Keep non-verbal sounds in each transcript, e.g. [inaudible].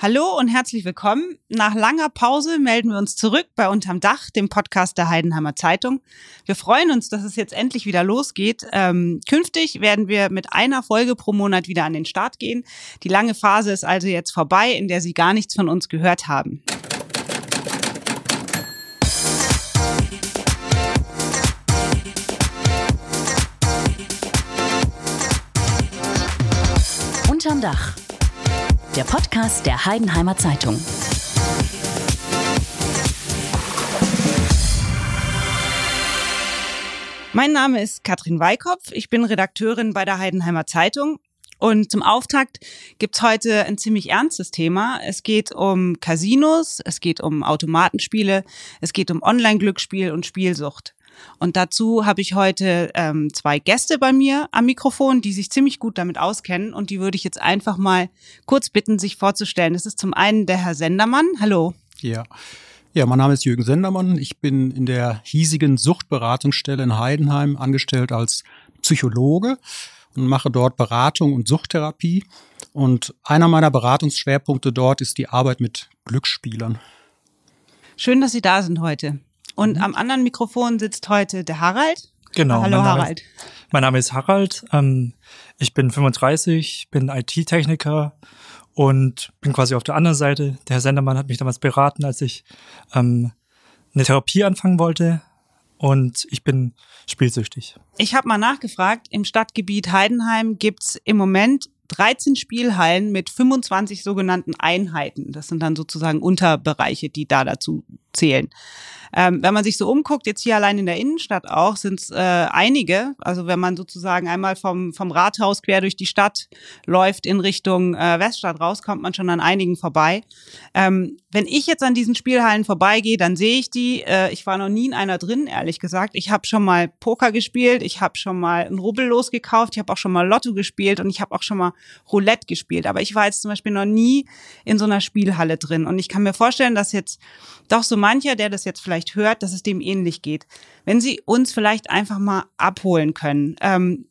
Hallo und herzlich willkommen. Nach langer Pause melden wir uns zurück bei Unterm Dach, dem Podcast der Heidenheimer Zeitung. Wir freuen uns, dass es jetzt endlich wieder losgeht. Ähm, künftig werden wir mit einer Folge pro Monat wieder an den Start gehen. Die lange Phase ist also jetzt vorbei, in der Sie gar nichts von uns gehört haben. Unterm Dach der Podcast der Heidenheimer Zeitung. Mein Name ist Katrin Weikopf. Ich bin Redakteurin bei der Heidenheimer Zeitung. Und zum Auftakt gibt's heute ein ziemlich ernstes Thema. Es geht um Casinos, es geht um Automatenspiele, es geht um Online-Glücksspiel und Spielsucht. Und dazu habe ich heute ähm, zwei Gäste bei mir am Mikrofon, die sich ziemlich gut damit auskennen. Und die würde ich jetzt einfach mal kurz bitten, sich vorzustellen. Das ist zum einen der Herr Sendermann. Hallo. Ja. Ja, mein Name ist Jürgen Sendermann. Ich bin in der hiesigen Suchtberatungsstelle in Heidenheim angestellt als Psychologe und mache dort Beratung und Suchttherapie. Und einer meiner Beratungsschwerpunkte dort ist die Arbeit mit Glücksspielern. Schön, dass Sie da sind heute. Und mhm. am anderen Mikrofon sitzt heute der Harald. Genau. Hallo mein Harald. Ist, mein Name ist Harald. Ähm, ich bin 35, bin IT-Techniker und bin quasi auf der anderen Seite. Der Herr Sendermann hat mich damals beraten, als ich ähm, eine Therapie anfangen wollte. Und ich bin spielsüchtig. Ich habe mal nachgefragt, im Stadtgebiet Heidenheim gibt's im Moment 13 Spielhallen mit 25 sogenannten Einheiten. Das sind dann sozusagen Unterbereiche, die da dazu zählen. Ähm, wenn man sich so umguckt, jetzt hier allein in der Innenstadt auch, sind es äh, einige. Also wenn man sozusagen einmal vom, vom Rathaus quer durch die Stadt läuft in Richtung äh, Weststadt raus, kommt man schon an einigen vorbei. Ähm, wenn ich jetzt an diesen Spielhallen vorbeigehe, dann sehe ich die. Äh, ich war noch nie in einer drin, ehrlich gesagt. Ich habe schon mal Poker gespielt, ich habe schon mal ein Rubbel losgekauft, ich habe auch schon mal Lotto gespielt und ich habe auch schon mal Roulette gespielt. Aber ich war jetzt zum Beispiel noch nie in so einer Spielhalle drin. Und ich kann mir vorstellen, dass jetzt doch so mancher, der das jetzt vielleicht hört, dass es dem ähnlich geht. Wenn Sie uns vielleicht einfach mal abholen können, ähm,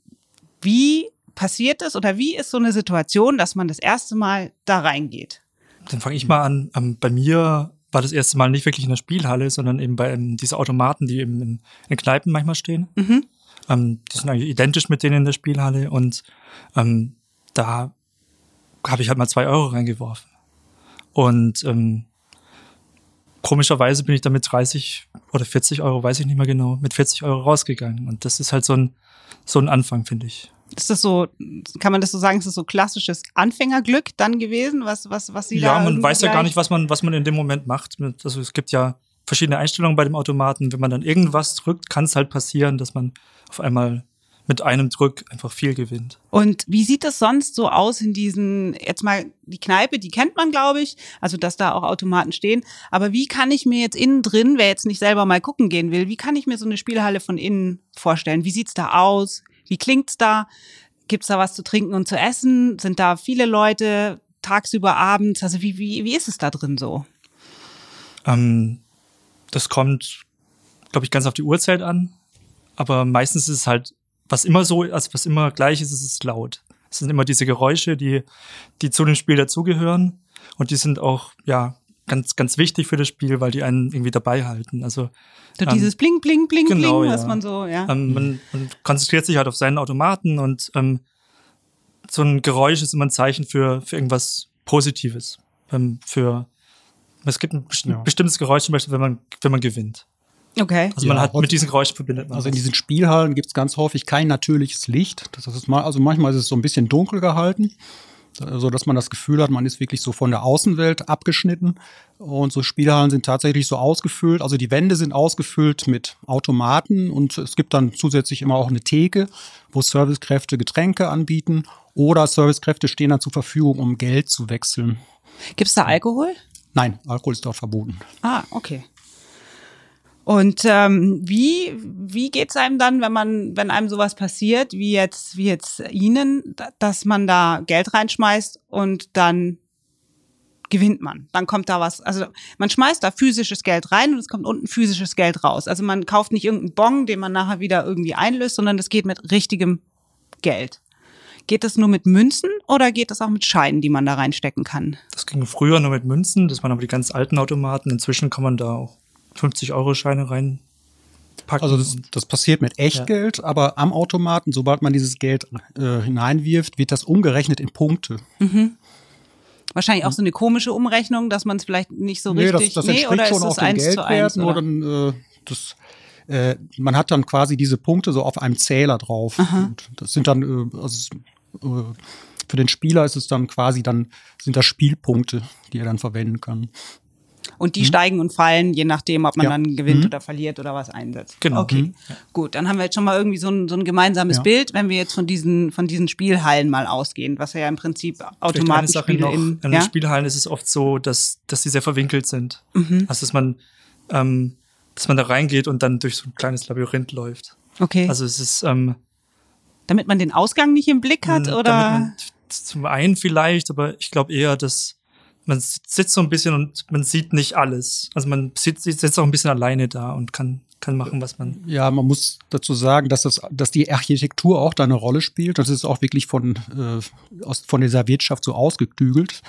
wie passiert es oder wie ist so eine Situation, dass man das erste Mal da reingeht? Dann fange ich mal an. Ähm, bei mir war das erste Mal nicht wirklich in der Spielhalle, sondern eben bei ähm, diese Automaten, die eben in, in Kneipen manchmal stehen. Mhm. Ähm, die sind eigentlich identisch mit denen in der Spielhalle und ähm, da habe ich halt mal zwei Euro reingeworfen. Und ähm, komischerweise bin ich dann mit 30 oder 40 Euro, weiß ich nicht mehr genau, mit 40 Euro rausgegangen. Und das ist halt so ein, so ein Anfang, finde ich. Ist das so, kann man das so sagen, ist das so klassisches Anfängerglück dann gewesen, was, was, was Sie ja, da Ja, man weiß ja gar nicht, was man, was man in dem Moment macht. Also es gibt ja verschiedene Einstellungen bei dem Automaten. Wenn man dann irgendwas drückt, kann es halt passieren, dass man auf einmal mit einem Druck einfach viel gewinnt. Und wie sieht das sonst so aus in diesen, jetzt mal die Kneipe, die kennt man, glaube ich, also dass da auch Automaten stehen. Aber wie kann ich mir jetzt innen drin, wer jetzt nicht selber mal gucken gehen will, wie kann ich mir so eine Spielhalle von innen vorstellen? Wie sieht's da aus? Wie klingt's da? Gibt's da was zu trinken und zu essen? Sind da viele Leute tagsüber, abends? Also wie, wie, wie ist es da drin so? Ähm, das kommt, glaube ich, ganz auf die Uhrzeit an. Aber meistens ist es halt was immer so, also was immer gleich ist, ist es laut. Es sind immer diese Geräusche, die, die zu dem Spiel dazugehören. Und die sind auch, ja, ganz, ganz wichtig für das Spiel, weil die einen irgendwie dabei halten. Also so ähm, dieses Bling, Bling, Bling, genau, Bling, ja. was man so, ja. Ähm, man, man konzentriert sich halt auf seinen Automaten und ähm, so ein Geräusch ist immer ein Zeichen für, für irgendwas Positives. Ähm, für es gibt ein besti ja. bestimmtes Geräusch zum Beispiel, wenn man, wenn man gewinnt. Okay. Also man ja, hat mit diesen Geräuschen verbindet man. Also in diesen Spielhallen gibt es ganz häufig kein natürliches Licht. Das ist mal, also manchmal ist es so ein bisschen dunkel gehalten, so dass man das Gefühl hat, man ist wirklich so von der Außenwelt abgeschnitten. Und so Spielhallen sind tatsächlich so ausgefüllt. Also die Wände sind ausgefüllt mit Automaten und es gibt dann zusätzlich immer auch eine Theke, wo Servicekräfte Getränke anbieten oder Servicekräfte stehen dann zur Verfügung, um Geld zu wechseln. Gibt es da Alkohol? Nein, Alkohol ist dort verboten. Ah, okay. Und ähm, wie wie geht's einem dann, wenn man wenn einem sowas passiert, wie jetzt wie jetzt Ihnen, dass man da Geld reinschmeißt und dann gewinnt man. Dann kommt da was, also man schmeißt da physisches Geld rein und es kommt unten physisches Geld raus. Also man kauft nicht irgendeinen Bon, den man nachher wieder irgendwie einlöst, sondern es geht mit richtigem Geld. Geht das nur mit Münzen oder geht das auch mit Scheinen, die man da reinstecken kann? Das ging früher nur mit Münzen, das waren aber die ganz alten Automaten. Inzwischen kann man da auch 50-Euro-Scheine reinpacken. Also das, das passiert mit Echtgeld, aber am Automaten, sobald man dieses Geld äh, hineinwirft, wird das umgerechnet in Punkte. Wahrscheinlich auch so eine komische Umrechnung, dass man es vielleicht nicht so nee, richtig. das, das entspricht oder schon ist auch das eins zu eins? nur Oder? dann äh, das äh, man hat dann quasi diese Punkte so auf einem Zähler drauf. Und das sind dann äh, also, äh, für den Spieler ist es dann quasi dann sind das Spielpunkte, die er dann verwenden kann. Und die steigen und fallen, je nachdem, ob man Ja. dann gewinnt oder verliert oder was einsetzt. Genau. Okay. Mhm. Gut, dann haben wir jetzt schon mal irgendwie so ein, so ein gemeinsames Ja. Bild, wenn wir jetzt von diesen, von diesen Spielhallen mal ausgehen, was ja im Prinzip Sache Automatenspiele noch. in. Ja? den Spielhallen ist es oft so, dass, dass die sehr verwinkelt sind. Mhm. Also dass man, ähm, dass man da reingeht und dann durch so ein kleines Labyrinth läuft. Okay. Also es ist ähm, damit man den Ausgang nicht im Blick hat, oder? Damit man, zum einen vielleicht, aber ich glaube eher, dass man sitzt so ein bisschen und man sieht nicht alles. Also man sitzt, sitzt auch ein bisschen alleine da und kann, kann machen, was man. Ja, man muss dazu sagen, dass das, dass die Architektur auch da eine Rolle spielt. Das ist auch wirklich von äh, aus, von dieser Wirtschaft so ausgeklügelt.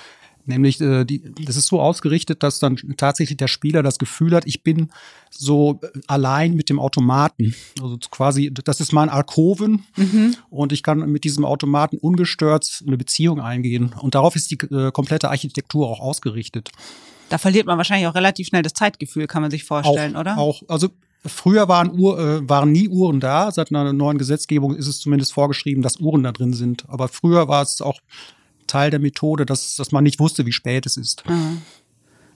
Nämlich, äh, die, das ist so ausgerichtet, dass dann tatsächlich der Spieler das Gefühl hat, ich bin so äh, allein mit dem Automaten. Also quasi, das ist mein Alkoven und ich kann mit diesem Automaten ungestört eine Beziehung eingehen. Und darauf ist die äh, komplette Architektur auch ausgerichtet. Da verliert man wahrscheinlich auch relativ schnell das Zeitgefühl, kann man sich vorstellen, auch, oder? Auch, also früher waren, Uhr, äh, waren nie Uhren da. Seit einer neuen Gesetzgebung ist es zumindest vorgeschrieben, dass Uhren da drin sind. Aber früher war es auch Teil der Methode, dass, dass man nicht wusste, wie spät es ist. Man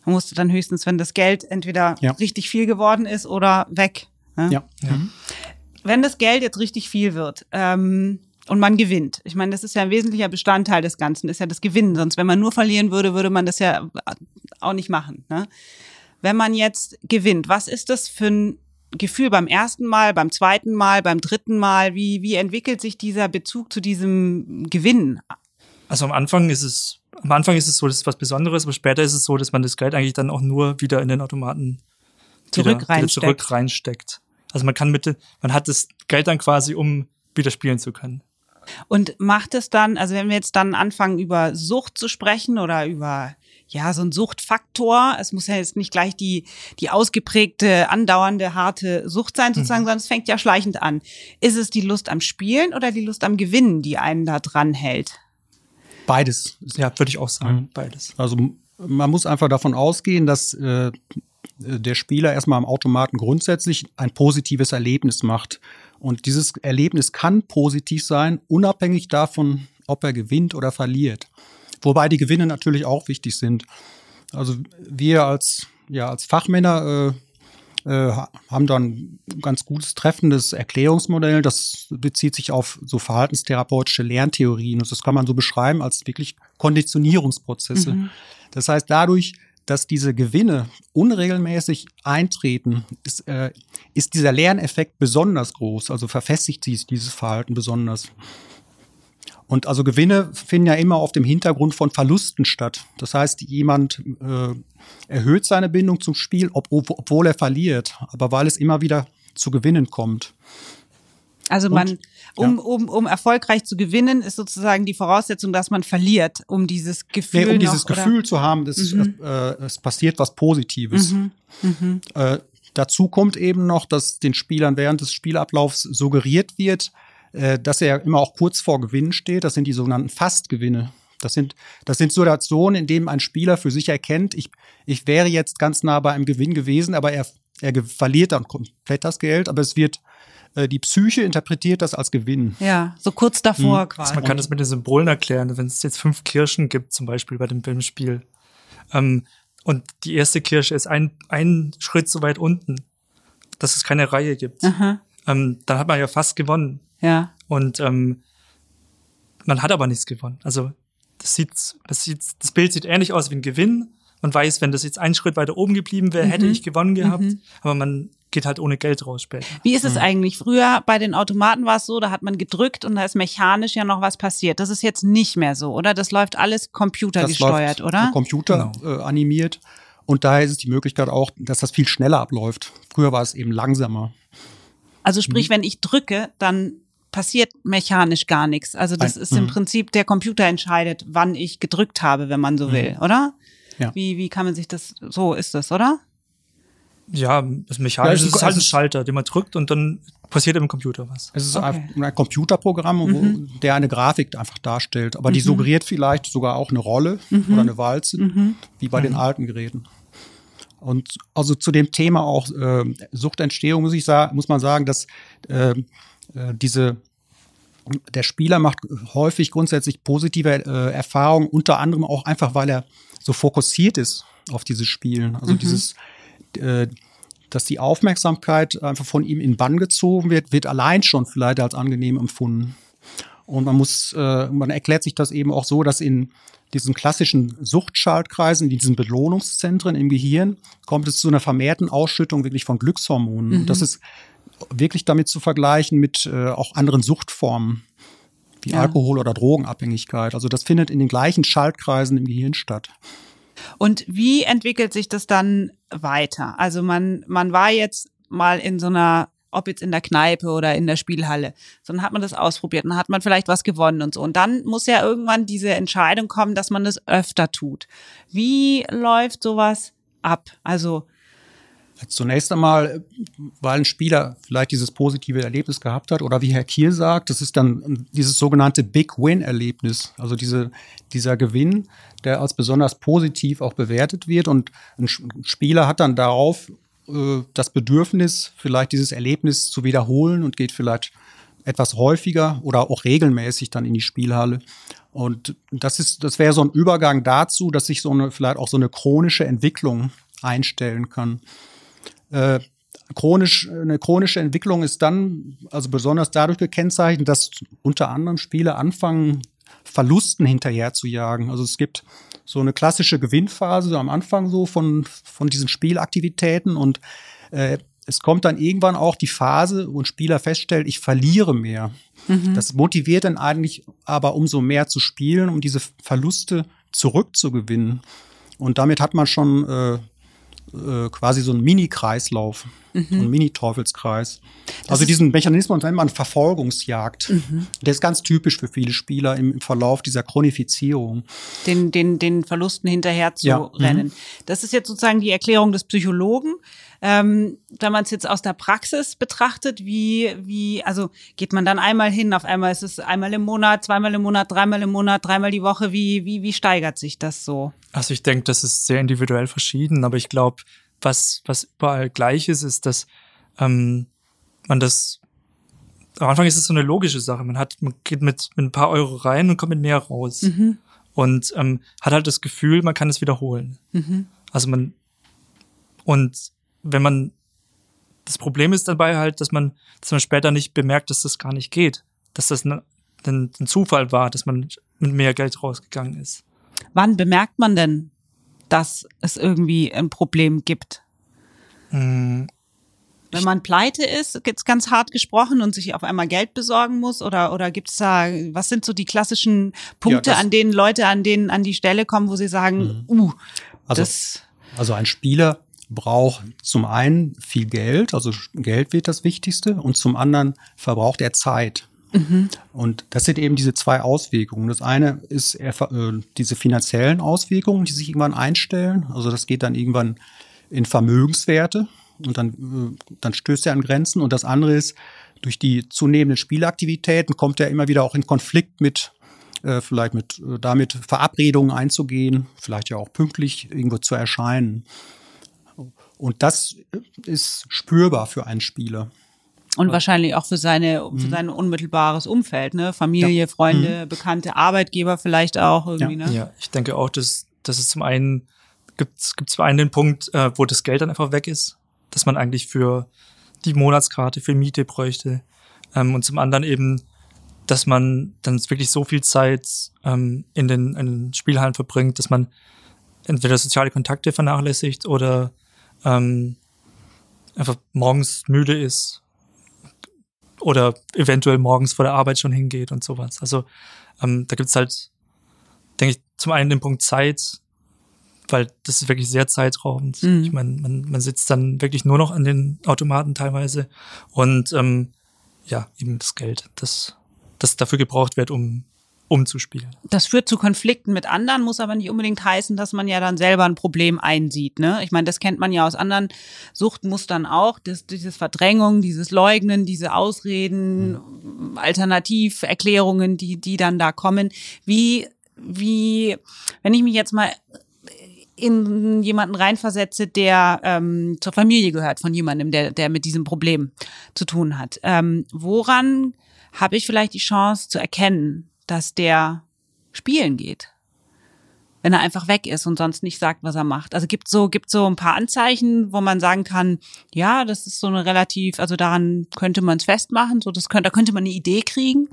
musste dann höchstens, wenn das Geld entweder Ja. richtig viel geworden ist oder weg. ne? Ja. Wenn das Geld jetzt richtig viel wird ähm, und man gewinnt, ich meine, das ist ja ein wesentlicher Bestandteil des Ganzen, ist ja das Gewinnen. Sonst, wenn man nur verlieren würde, würde man das ja auch nicht machen. Ne? Wenn man jetzt gewinnt, was ist das für ein Gefühl beim ersten Mal, beim zweiten Mal, beim dritten Mal? Wie, wie entwickelt sich dieser Bezug zu diesem Gewinn? Also am Anfang ist es, am Anfang ist es so, das ist was Besonderes, aber später ist es so, dass man das Geld eigentlich dann auch nur wieder in den Automaten Zurück wieder, reinsteckt. Wieder zurück reinsteckt. Also man kann mit, man hat das Geld dann quasi, um wieder spielen zu können. Und macht es dann, also wenn wir jetzt dann anfangen, über Sucht zu sprechen oder über ja, so ein Suchtfaktor, es muss ja jetzt nicht gleich die, die ausgeprägte, andauernde, harte Sucht sein, sozusagen, sondern es fängt ja schleichend an. Ist es die Lust am Spielen oder die Lust am Gewinnen, die einen da dran hält? Beides. Ja, würde ich auch sagen, beides. Also man muss einfach davon ausgehen, dass äh, der Spieler erstmal am Automaten grundsätzlich ein positives Erlebnis macht. Und dieses Erlebnis kann positiv sein, unabhängig davon, ob er gewinnt oder verliert. Wobei die Gewinne natürlich auch wichtig sind. Also wir als, ja, als Fachmänner äh, äh, ha- haben dann ein ganz gutes treffendes Erklärungsmodell. Das bezieht sich auf so verhaltenstherapeutische Lerntheorien. Und das kann man so beschreiben als wirklich Konditionierungsprozesse. Das heißt, dadurch, dass diese Gewinne unregelmäßig eintreten, ist, äh, ist dieser Lerneffekt besonders groß. Also verfestigt sich dieses Verhalten besonders. Und also Gewinne finden ja immer auf dem Hintergrund von Verlusten statt. Das heißt, jemand äh, erhöht seine Bindung zum Spiel, ob, obwohl er verliert, aber weil es immer wieder zu Gewinnen kommt. Also Und- man, um, ja. um, um erfolgreich zu gewinnen, ist sozusagen die Voraussetzung, dass man verliert, um dieses Gefühl Nee, um noch, dieses oder? Gefühl zu haben, dass äh, es passiert was Positives. Äh, dazu kommt eben noch, dass den Spielern während des Spielablaufs suggeriert wird, äh, dass er immer auch kurz vor Gewinn steht. Das sind die sogenannten Fastgewinne. Das sind, das sind Situationen, in denen ein Spieler für sich erkennt, ich, ich wäre jetzt ganz nah bei einem Gewinn gewesen, aber er, er verliert dann komplett das Geld, aber es wird, äh, die Psyche interpretiert das als Gewinn. Ja, so kurz davor quasi. Also man kann das mit den Symbolen erklären. Wenn es jetzt fünf Kirschen gibt, zum Beispiel bei dem, beim Spiel, ähm, und die erste Kirsche ist ein, ein Schritt so weit unten, dass es keine Reihe gibt, Aha, ähm, dann hat man ja fast gewonnen. ja. Und ähm, man hat aber nichts gewonnen. Also das sieht, das sieht, das Bild sieht ähnlich aus wie ein Gewinn. Man weiß, wenn das jetzt einen Schritt weiter oben geblieben wäre, hätte ich gewonnen gehabt. Aber man geht halt ohne Geld raus später. Wie ist es eigentlich? Früher bei den Automaten war es so, da hat man gedrückt und da ist mechanisch ja noch was passiert. Das ist jetzt nicht mehr so, oder? Das läuft alles computergesteuert, läuft oder? Computer äh, animiert. Und daher ist es die Möglichkeit auch, dass das viel schneller abläuft. Früher war es eben langsamer. Also sprich, wenn ich drücke, dann passiert mechanisch gar nichts. Also das Ein- ist im mhm. Prinzip, der Computer entscheidet, wann ich gedrückt habe, wenn man so will, oder? Ja. Wie, wie kann man sich das, so ist das, oder? Ja, das Mechanisch Ja, es ist- ist halt ein Schalter, den man drückt und dann passiert im Computer was. Es ist Okay. ein, Computerprogramm, wo, der eine Grafik einfach darstellt. Aber die suggeriert vielleicht sogar auch eine Rolle oder eine Walze, wie bei den alten Geräten. Und also zu dem Thema auch äh, Suchtentstehung muss ich sagen, muss man sagen, dass äh, äh, diese der Spieler macht häufig grundsätzlich positive äh, Erfahrungen, unter anderem auch einfach, weil er so fokussiert ist auf dieses Spielen. Also dieses, äh, dass die Aufmerksamkeit einfach von ihm in Bann gezogen wird, wird allein schon vielleicht als angenehm empfunden. Und man muss, äh, man erklärt sich das eben auch so, dass in diesen klassischen Suchtschaltkreisen, in diesen Belohnungszentren im Gehirn, kommt es zu einer vermehrten Ausschüttung wirklich von Glückshormonen. Und das ist wirklich damit zu vergleichen mit äh, auch anderen Suchtformen, wie Ja. Alkohol- oder Drogenabhängigkeit. Also das findet in den gleichen Schaltkreisen im Gehirn statt. Und wie entwickelt sich das dann weiter? Also man, man war jetzt mal in so einer, ob jetzt in der Kneipe oder in der Spielhalle, so dann hat man das ausprobiert, dann hat man vielleicht was gewonnen und so. Und dann muss ja irgendwann diese Entscheidung kommen, dass man das öfter tut. Wie läuft sowas ab? Also, Zunächst einmal, weil ein Spieler vielleicht dieses positive Erlebnis gehabt hat oder wie Herr Kiel sagt, das ist dann dieses sogenannte Big Win-Erlebnis, also diese, dieser Gewinn, der als besonders positiv auch bewertet wird und ein Spieler hat dann darauf das Bedürfnis, vielleicht dieses Erlebnis zu wiederholen und geht vielleicht etwas häufiger oder auch regelmäßig dann in die Spielhalle. Und das ist, das wäre so ein Übergang dazu, dass sich so eine, vielleicht auch so eine chronische Entwicklung einstellen kann. Äh, chronisch, eine chronische Entwicklung ist dann also besonders dadurch gekennzeichnet, dass unter anderem Spieler anfangen, Verlusten hinterher zu jagen. Also es gibt so eine klassische Gewinnphase so am Anfang so von, von diesen Spielaktivitäten und äh, es kommt dann irgendwann auch die Phase, wo ein Spieler feststellt, ich verliere mehr. Das motiviert dann eigentlich aber umso mehr zu spielen, um diese Verluste zurückzugewinnen. Und damit hat man schon äh, äh, quasi so einen Mini-Kreislauf, einen Mini-Teufelskreis. Also diesen Mechanismus nennt man Verfolgungsjagd. Der ist ganz typisch für viele Spieler im, im Verlauf dieser Chronifizierung. den, den, den Verlusten hinterher zu Ja, mhm. rennen. Das ist jetzt sozusagen die Erklärung des Psychologen. Ähm, wenn man es jetzt aus der Praxis betrachtet, wie, wie, also geht man dann einmal hin, auf einmal ist es einmal im Monat, zweimal im Monat, dreimal im Monat, dreimal die Woche, wie, wie, wie steigert sich das so? Also ich denke, das ist sehr individuell verschieden, aber ich glaube, was, was überall gleich ist, ist, dass ähm, man das am Anfang ist es so eine logische Sache. Man hat, man geht mit, mit ein paar Euro rein und kommt mit mehr raus. Und ähm, hat halt das Gefühl, man kann es wiederholen. Also man und wenn man das Problem ist dabei halt, dass man, dass man später nicht bemerkt, dass das gar nicht geht. Dass das ein, ein, ein Zufall war, dass man mit mehr Geld rausgegangen ist. Wann bemerkt man denn, dass es irgendwie ein Problem gibt? Hm, Wenn man pleite ist, jetzt ganz hart gesprochen und sich auf einmal Geld besorgen muss oder oder gibt's da was sind so die klassischen Punkte, das- an denen Leute an denen an die Stelle kommen, wo sie sagen, uh, Also- das Also ein Spieler braucht zum einen viel Geld, also Geld wird das Wichtigste, und zum anderen verbraucht er Zeit. Und das sind eben diese zwei Auswirkungen. Das eine ist äh, diese finanziellen Auswirkungen, die sich irgendwann einstellen. Also das geht dann irgendwann in Vermögenswerte und dann, äh, dann stößt er an Grenzen. Und das andere ist, durch die zunehmenden Spielaktivitäten kommt er immer wieder auch in Konflikt mit äh, vielleicht mit damit Verabredungen einzugehen, vielleicht ja auch pünktlich irgendwo zu erscheinen. Und das ist spürbar für einen Spieler. Und wahrscheinlich auch für seine Mhm. für sein unmittelbares Umfeld, ne, Familie, Freunde, Bekannte, Arbeitgeber vielleicht auch irgendwie, Ja. ne? Ja, ich denke auch, dass, dass es zum einen gibt es zum einen den Punkt, äh, wo das Geld dann einfach weg ist, dass man eigentlich für die Monatskarte, für Miete bräuchte. Ähm, und zum anderen eben, dass man dann wirklich so viel Zeit ähm, in, den, in den Spielhallen verbringt, dass man entweder soziale Kontakte vernachlässigt oder ähm, einfach morgens müde ist oder eventuell morgens vor der Arbeit schon hingeht und sowas. Also ähm, da gibt's halt, denke ich, zum einen den Punkt Zeit, weil das ist wirklich sehr zeitraubend. Mhm. Ich meine, man, man sitzt dann wirklich nur noch an den Automaten teilweise und ähm, ja, eben das Geld, das, das dafür gebraucht wird, um umzuspielen. Das führt zu Konflikten mit anderen, muss aber nicht unbedingt heißen, dass man ja dann selber ein Problem einsieht. Ne? Ich meine, das kennt man ja aus anderen Suchtmustern auch, das, dieses Verdrängung, dieses Leugnen, diese Ausreden, mhm. Alternativerklärungen, die, die dann da kommen. Wie, wie, wenn ich mich jetzt mal in jemanden reinversetze, der ähm, zur Familie gehört von jemandem, der, der mit diesem Problem zu tun hat. Ähm, woran habe ich vielleicht die Chance zu erkennen, dass der spielen geht? Wenn er einfach weg ist und sonst nicht sagt, was er macht. Also gibt so gibt so ein paar Anzeichen, wo man sagen kann, ja, das ist so eine relativ, also daran könnte man es festmachen, so das könnte, da könnte man eine Idee kriegen.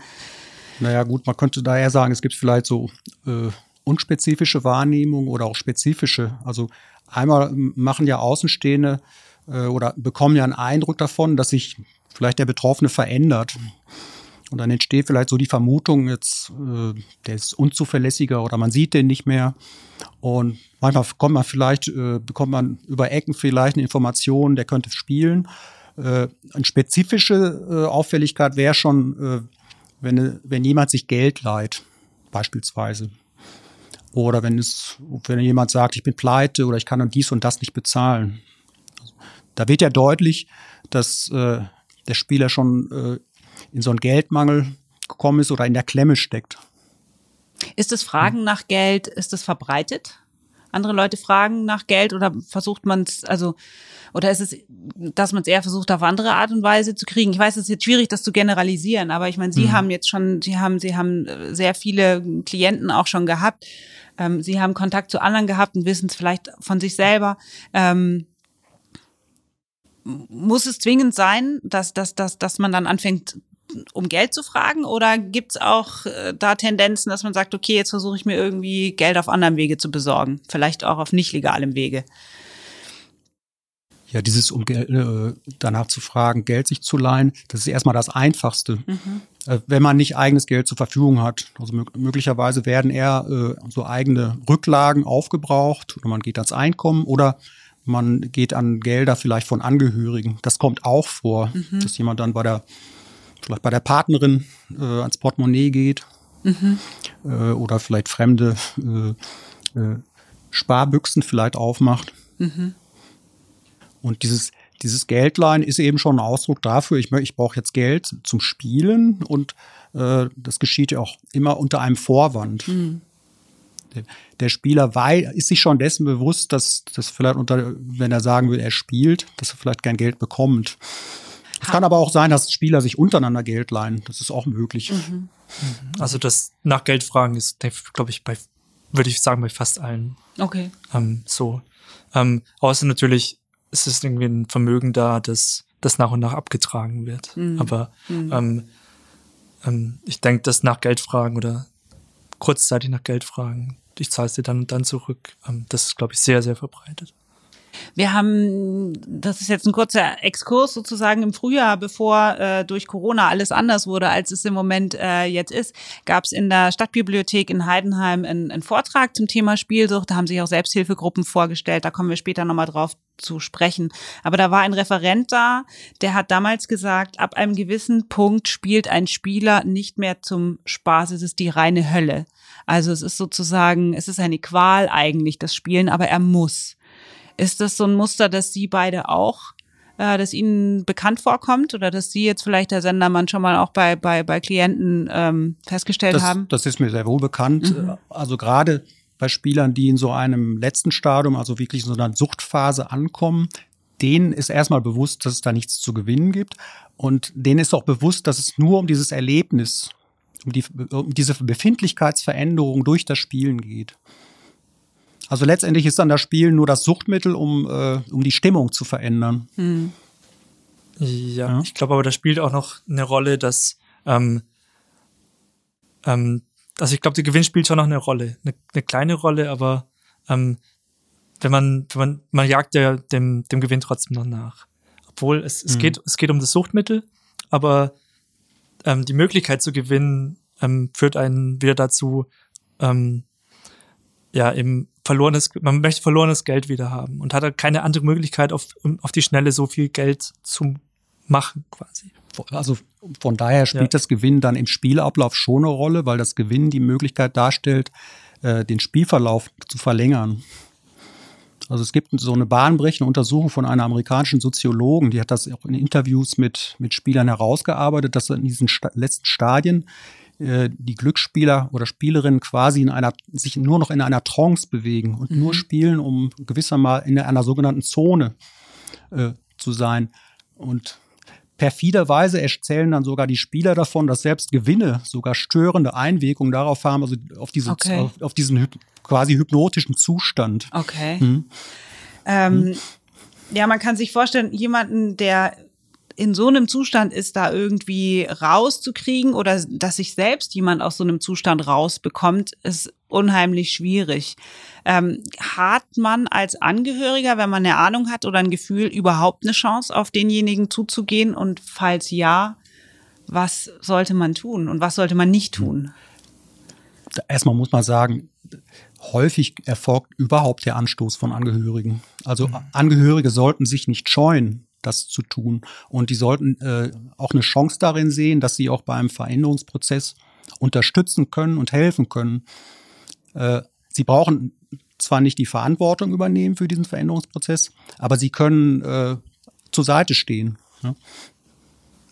Naja, gut, man könnte daher sagen, es gibt vielleicht so äh, unspezifische Wahrnehmung oder auch spezifische. Also einmal machen ja Außenstehende äh, oder bekommen ja einen Eindruck davon, dass sich vielleicht der Betroffene verändert. Und dann entsteht vielleicht so die Vermutung, jetzt, äh, der ist unzuverlässiger oder man sieht den nicht mehr. Und manchmal kommt man vielleicht, äh, bekommt man über Ecken vielleicht eine Information, der könnte spielen. Äh, eine spezifische äh, Auffälligkeit wäre schon, äh, wenn, wenn jemand sich Geld leiht, beispielsweise. Oder wenn es, wenn jemand sagt, ich bin pleite oder ich kann dies und das nicht bezahlen. Da wird ja deutlich, dass äh, der Spieler schon äh, in so einen Geldmangel gekommen ist oder in der Klemme steckt. Ist das Fragen hm. nach Geld, ist das verbreitet? Andere Leute fragen nach Geld oder versucht man es, also, oder ist es, dass man es eher versucht, auf andere Art und Weise zu kriegen? Ich weiß, es ist jetzt schwierig, das zu generalisieren, aber ich meine, Sie mhm. haben jetzt schon, Sie haben, Sie haben äh, sehr viele Klienten auch schon gehabt. Ähm, Sie haben Kontakt zu anderen gehabt und wissen es vielleicht von sich selber. Ähm, muss es zwingend sein, dass, dass, dass, dass man dann anfängt, um Geld zu fragen? Oder gibt es auch äh, da Tendenzen, dass man sagt, okay, jetzt versuche ich mir irgendwie Geld auf anderem Wege zu besorgen, vielleicht auch auf nicht legalem Wege? Ja, dieses, um äh, danach zu fragen, Geld sich zu leihen, das ist erstmal das Einfachste. Mhm. Äh, wenn man nicht eigenes Geld zur Verfügung hat. Also möglicherweise werden eher äh, so eigene Rücklagen aufgebraucht oder man geht ans Einkommen oder man geht an Gelder vielleicht von Angehörigen. Das kommt auch vor, mhm. dass jemand dann bei der vielleicht bei der Partnerin äh, ans Portemonnaie geht mhm. äh, oder vielleicht fremde äh, äh, Sparbüchsen vielleicht aufmacht. Mhm. Und dieses, dieses Geldleihen ist eben schon ein Ausdruck dafür, ich, ich brauche jetzt Geld zum Spielen und äh, das geschieht ja auch immer unter einem Vorwand. Mhm. Der, Spieler wei ist sich schon dessen bewusst, dass das vielleicht unter, wenn er sagen will, er spielt, dass er vielleicht kein Geld bekommt. Es kann aber auch sein, dass Spieler sich untereinander Geld leihen. Das ist auch möglich. Mhm. Also das nach Geld fragen ist, glaube ich, bei, würde ich sagen, bei fast allen. Okay. Ähm, so. Ähm, außer natürlich ist es irgendwie ein Vermögen da, das, das nach und nach abgetragen wird. Mhm. Aber mhm. Ähm, ähm, ich denke, dass nach Geld fragen oder kurzzeitig nach Geld fragen, ich zahle es dir dann und dann zurück, ähm, das ist, glaube ich, sehr, sehr verbreitet. Wir haben, das ist jetzt ein kurzer Exkurs sozusagen im Frühjahr, bevor äh, durch Corona alles anders wurde, als es im Moment äh, jetzt ist, gab es in der Stadtbibliothek in Heidenheim einen, einen Vortrag zum Thema Spielsucht. Da haben sich auch Selbsthilfegruppen vorgestellt. Da kommen wir später nochmal drauf zu sprechen. Aber da war ein Referent da, der hat damals gesagt, ab einem gewissen Punkt spielt ein Spieler nicht mehr zum Spaß, es ist die reine Hölle. Also es ist sozusagen, es ist eine Qual eigentlich, das Spielen, aber er muss. Ist das so ein Muster, dass Sie beide auch, äh, dass Ihnen bekannt vorkommt oder dass Sie jetzt vielleicht der Sendermann schon mal auch bei, bei, bei Klienten ähm, festgestellt das, haben? Das ist mir sehr wohl bekannt. Mhm. Also gerade bei Spielern, die in so einem letzten Stadium, also wirklich in so einer Suchtphase ankommen, denen ist erstmal bewusst, dass es da nichts zu gewinnen gibt. Und denen ist auch bewusst, dass es nur um dieses Erlebnis, um, die, um diese Befindlichkeitsveränderung durch das Spielen geht. Also letztendlich ist dann das Spiel nur das Suchtmittel, um, äh, um die Stimmung zu verändern. Hm. Ja, ja, ich glaube aber, da spielt auch noch eine Rolle, dass, ähm, ähm, also ich glaube, der Gewinn spielt schon noch eine Rolle, eine, eine kleine Rolle, aber ähm, wenn man, wenn man, man jagt ja dem, dem Gewinn trotzdem noch nach. Obwohl es, es, mhm. geht, es geht um das Suchtmittel, aber ähm, die Möglichkeit zu gewinnen ähm, führt einen wieder dazu, ähm, ja, eben verlorenes, man möchte verlorenes Geld wieder haben und hat halt keine andere Möglichkeit, auf, auf die Schnelle so viel Geld zu machen quasi. Also von daher spielt ja. das Gewinnen dann im Spielablauf schon eine Rolle, weil das Gewinnen die Möglichkeit darstellt, äh, den Spielverlauf zu verlängern. Also es gibt so eine bahnbrechende Untersuchung von einer amerikanischen Soziologen, die hat das auch in Interviews mit, mit Spielern herausgearbeitet, dass in diesen sta letzten Stadien äh, die Glücksspieler oder Spielerinnen quasi in einer, sich nur noch in einer Trance bewegen und mhm. nur spielen, um gewissermaßen in einer sogenannten Zone äh, zu sein. Und perfiderweise erzählen dann sogar die Spieler davon, dass selbst Gewinne sogar störende Einwirkungen darauf haben, also auf, diese, okay. auf, auf diesen quasi hypnotischen Zustand. Okay. Hm. Ähm, hm. Ja, man kann sich vorstellen, jemanden, der in so einem Zustand ist, da irgendwie rauszukriegen oder dass sich selbst jemand aus so einem Zustand rausbekommt, ist unheimlich schwierig. Ähm, hat man als Angehöriger, wenn man eine Ahnung hat oder ein Gefühl, überhaupt eine Chance, auf denjenigen zuzugehen? Und falls ja, was sollte man tun und was sollte man nicht tun? Erstmal muss man sagen, häufig erfolgt überhaupt der Anstoß von Angehörigen. Also mhm. Angehörige sollten sich nicht scheuen, das zu tun. Und die sollten äh, auch eine Chance darin sehen, dass sie auch beim Veränderungsprozess unterstützen können und helfen können. Äh, sie brauchen zwar nicht die Verantwortung übernehmen für diesen Veränderungsprozess, aber sie können äh, zur Seite stehen. Ja,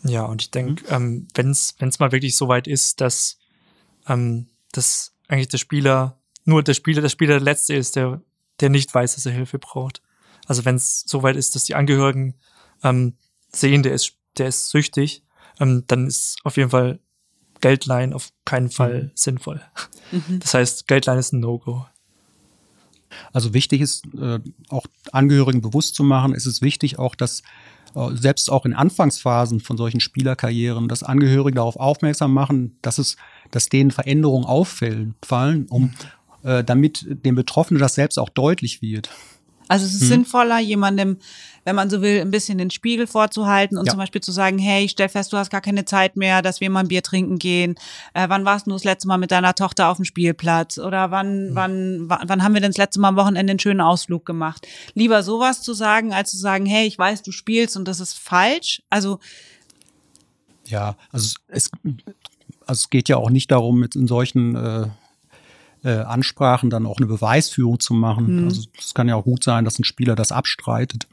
ja und ich denke, mhm. ähm, wenn es mal wirklich so weit ist, dass, ähm, dass eigentlich der Spieler nur der Spieler, der Spieler der Letzte ist, der, der nicht weiß, dass er Hilfe braucht. Also wenn es so weit ist, dass die Angehörigen ähm, sehen, der ist, der ist süchtig, ähm, dann ist auf jeden Fall Geldleihen auf keinen Fall mhm. sinnvoll. Mhm. Das heißt, Geldleihen ist ein No-Go. Also wichtig ist, äh, auch Angehörigen bewusst zu machen, ist es wichtig auch, dass äh, selbst auch in Anfangsphasen von solchen Spielerkarrieren, dass Angehörige darauf aufmerksam machen, dass es, dass denen Veränderungen auffallen, fallen, um, mhm äh, damit dem Betroffenen das selbst auch deutlich wird. Also es ist hm. sinnvoller, jemandem, wenn man so will, ein bisschen den Spiegel vorzuhalten und ja. zum Beispiel zu sagen, hey, ich stell fest, du hast gar keine Zeit mehr, dass wir mal ein Bier trinken gehen. Äh, wann warst du das letzte Mal mit deiner Tochter auf dem Spielplatz? Oder wann, hm. wann, wann, wann haben wir denn das letzte Mal am Wochenende einen schönen Ausflug gemacht? Lieber sowas zu sagen, als zu sagen, hey, ich weiß, du spielst und das ist falsch. Also ja, also es, also es geht ja auch nicht darum, mit in solchen äh, äh, Ansprachen dann auch eine Beweisführung zu machen. Mhm. Also es kann ja auch gut sein, dass ein Spieler das abstreitet.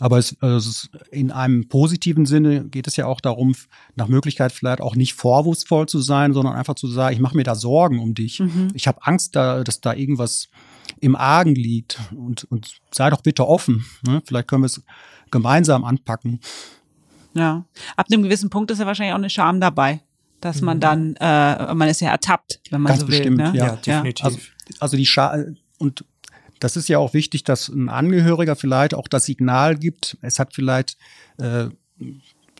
Aber es, äh, es ist in einem positiven Sinne geht es ja auch darum, nach Möglichkeit vielleicht auch nicht vorwurfsvoll zu sein, sondern einfach zu sagen, ich mache mir da Sorgen um dich. Mhm. Ich habe Angst, da, dass da irgendwas im Argen liegt und, und sei doch bitte offen. Ne? Vielleicht können wir es gemeinsam anpacken. Ja, ab einem gewissen Punkt ist ja wahrscheinlich auch eine Scham dabei dass man mhm. dann, äh, man ist ja ertappt, wenn man Ganz so bestimmt, will. Ne? Ja, ja, definitiv. Also, also die Scha und das ist ja auch wichtig, dass ein Angehöriger vielleicht auch das Signal gibt. Es hat vielleicht, äh,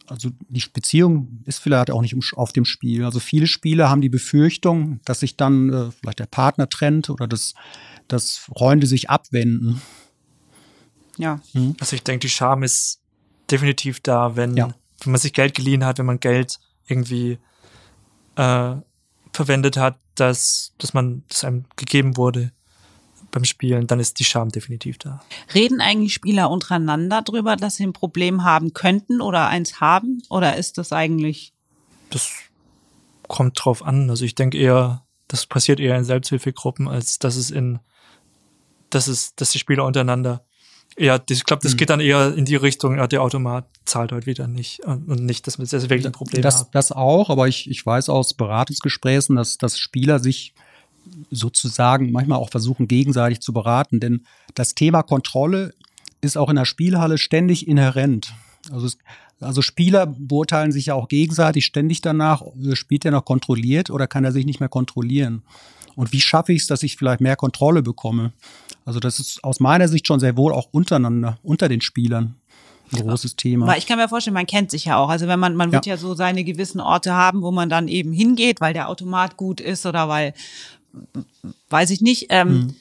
also die Beziehung ist vielleicht auch nicht auf dem Spiel. Also viele Spieler haben die Befürchtung, dass sich dann äh, vielleicht der Partner trennt oder dass, dass Freunde sich abwenden. Ja. Mhm. Also ich denke, die Scham ist definitiv da, wenn, ja. wenn man sich Geld geliehen hat, wenn man Geld irgendwie äh, verwendet hat, dass, dass man, das einem gegeben wurde beim Spielen, dann ist die Scham definitiv da. Reden eigentlich Spieler untereinander drüber, dass sie ein Problem haben könnten oder eins haben? Oder ist das eigentlich? Das kommt drauf an. Also ich denke eher, das passiert eher in Selbsthilfegruppen, als dass es in, dass es, dass die Spieler untereinander ja, ich glaube, das hm. geht dann eher in die Richtung, ja, der Automat zahlt heute wieder nicht und, nicht, dass wir jetzt wirklich ein Problem das, haben. Das auch, aber ich, ich weiß aus Beratungsgesprächen, dass, dass Spieler sich sozusagen manchmal auch versuchen, gegenseitig zu beraten, denn das Thema Kontrolle ist auch in der Spielhalle ständig inhärent. Also, es, also Spieler beurteilen sich ja auch gegenseitig ständig danach, spielt er noch kontrolliert oder kann er sich nicht mehr kontrollieren? Und wie schaffe ich es, dass ich vielleicht mehr Kontrolle bekomme? Also das ist aus meiner Sicht schon sehr wohl auch untereinander, unter den Spielern ein großes Thema. Weil ich kann mir vorstellen, man kennt sich ja auch. Also wenn man, man wird ja. ja so seine gewissen Orte haben, wo man dann eben hingeht, weil der Automat gut ist oder weil, weiß ich nicht. Ähm, hm.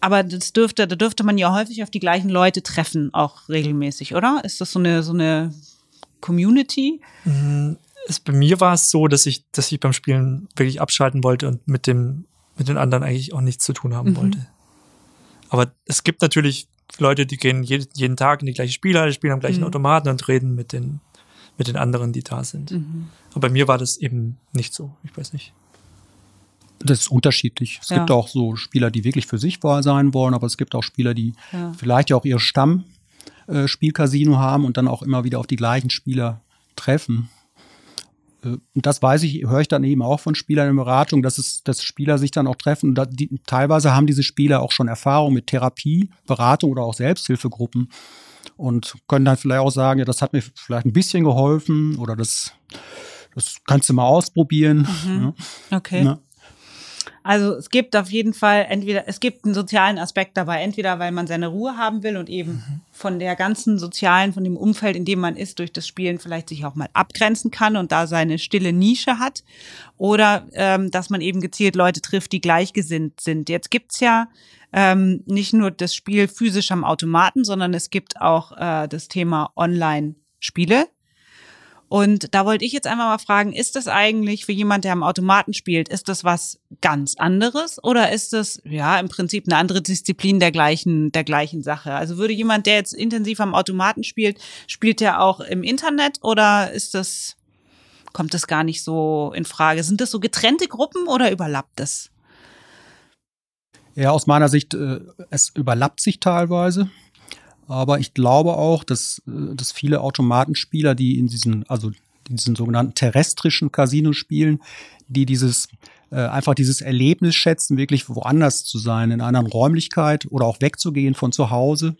Aber das dürfte, da dürfte man ja häufig auf die gleichen Leute treffen, auch regelmäßig, oder? Ist das so eine, so eine Community? Mhm. Es, bei mir war es so, dass ich, dass ich beim Spielen wirklich abschalten wollte und mit dem, mit den anderen eigentlich auch nichts zu tun haben mhm. wollte. Aber es gibt natürlich Leute, die gehen jeden, jeden Tag in die gleiche Spielhalle, spielen am gleichen mhm. Automaten und reden mit den, mit den anderen, die da sind. Mhm. Aber bei mir war das eben nicht so. Ich weiß nicht. Das ist unterschiedlich. Es Ja. gibt auch so Spieler, die wirklich für sich wahr sein wollen, aber es gibt auch Spieler, die Ja. vielleicht ja auch ihr Stammspielcasino haben und dann auch immer wieder auf die gleichen Spieler treffen. Äh, Und das weiß ich, höre ich dann eben auch von Spielern in Beratung, dass es, dass Spieler sich dann auch treffen. Und da, die, teilweise haben diese Spieler auch schon Erfahrung mit Therapie, Beratung oder auch Selbsthilfegruppen und können dann vielleicht auch sagen, ja, das hat mir vielleicht ein bisschen geholfen oder das, das kannst du mal ausprobieren. Okay. Ja, ne? Also es gibt auf jeden Fall entweder, es gibt einen sozialen Aspekt dabei, entweder weil man seine Ruhe haben will und eben von der ganzen sozialen, von dem Umfeld, in dem man ist, durch das Spielen vielleicht sich auch mal abgrenzen kann und da seine stille Nische hat. Oder ähm, dass man eben gezielt Leute trifft, die gleichgesinnt sind. Jetzt gibt's ja ähm, nicht nur das Spiel physisch am Automaten, sondern es gibt auch äh, das Thema Online-Spiele. Und da wollte ich jetzt einmal mal fragen, ist das eigentlich für jemand, der am Automaten spielt, ist das was ganz anderes oder ist das ja im Prinzip eine andere Disziplin der gleichen der gleichen Sache? Also würde jemand, der jetzt intensiv am Automaten spielt, spielt der auch im Internet oder ist das kommt das gar nicht so in Frage? Sind das so getrennte Gruppen oder überlappt das? Ja, aus meiner Sicht, äh, es überlappt sich teilweise. Aber ich glaube auch, dass, äh, dass viele Automatenspieler, die in diesen, also in diesen sogenannten terrestrischen Casinos spielen, die dieses äh, einfach dieses Erlebnis schätzen, wirklich woanders zu sein, in einer Räumlichkeit oder auch wegzugehen von zu Hause,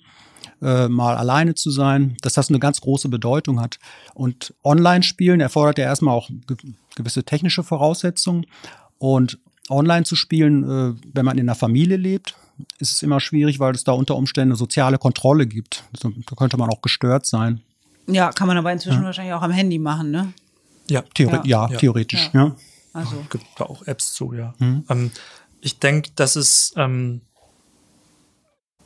äh, mal alleine zu sein, dass das eine ganz große Bedeutung hat. Und Online-Spielen erfordert ja erstmal auch ge gewisse technische Voraussetzungen. Und online zu spielen, äh, wenn man in einer Familie lebt, ist es immer schwierig, weil es da unter Umständen eine soziale Kontrolle gibt. Also, da könnte man auch gestört sein. Ja, kann man aber inzwischen wahrscheinlich auch am Handy machen, ne? Ja, Theore ja. Ja. theoretisch. Ja. Ja. Also gibt da auch Apps zu, ja. Mhm. Ähm, ich denke, dass es ähm,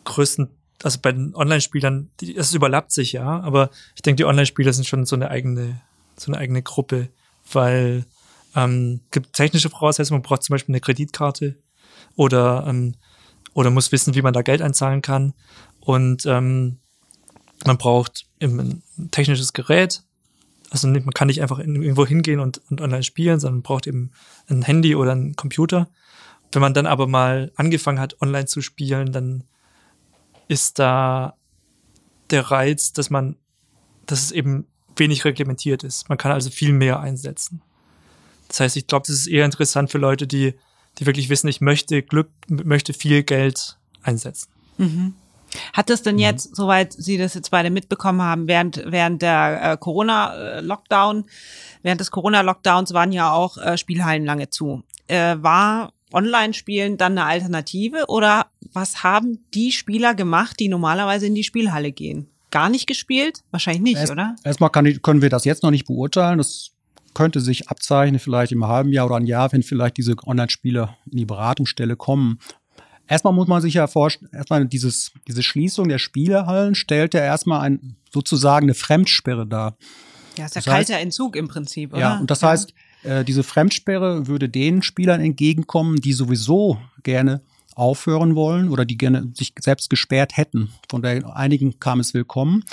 größten, also bei den Online-Spielern, es überlappt sich ja, aber ich denke, die Online-Spieler sind schon so eine eigene, so eine eigene Gruppe, weil ähm, gibt technische Voraussetzungen, man braucht zum Beispiel eine Kreditkarte oder ähm, oder muss wissen, wie man da Geld einzahlen kann und ähm, man braucht ein technisches Gerät, also man kann nicht einfach in- irgendwo hingehen und, und online spielen, sondern man braucht eben ein Handy oder einen Computer. Wenn man dann aber mal angefangen hat, online zu spielen, dann ist da der Reiz, dass man, dass es eben wenig reglementiert ist. Man kann also viel mehr einsetzen. Das heißt, ich glaube, das ist eher interessant für Leute, die, die wirklich wissen, ich möchte Glück, möchte viel Geld einsetzen. Hat es Mhm. denn jetzt, soweit Sie das jetzt beide mitbekommen haben, während, während der äh, Corona-Lockdown, während des Corona-Lockdowns waren ja auch äh, Spielhallen lange zu. Äh, war Online-Spielen dann eine Alternative oder was haben die Spieler gemacht, die normalerweise in die Spielhalle gehen? Gar nicht gespielt? Wahrscheinlich nicht, Erst, oder? Erstmal kann ich, können wir das jetzt noch nicht beurteilen. Das könnte sich abzeichnen, vielleicht im halben Jahr oder ein Jahr, wenn vielleicht diese Online-Spieler in die Beratungsstelle kommen. Erstmal muss man sich ja vorstellen, erstmal dieses, diese Schließung der Spielehallen stellt ja erstmal ein, sozusagen eine Fremdsperre dar. Ja, ist ja Das heißt- kalter Entzug im Prinzip, oder? Ja, und das heißt, äh, diese Fremdsperre würde den Spielern entgegenkommen, die sowieso gerne aufhören wollen oder die gerne sich selbst gesperrt hätten. Von der einigen kam es willkommen.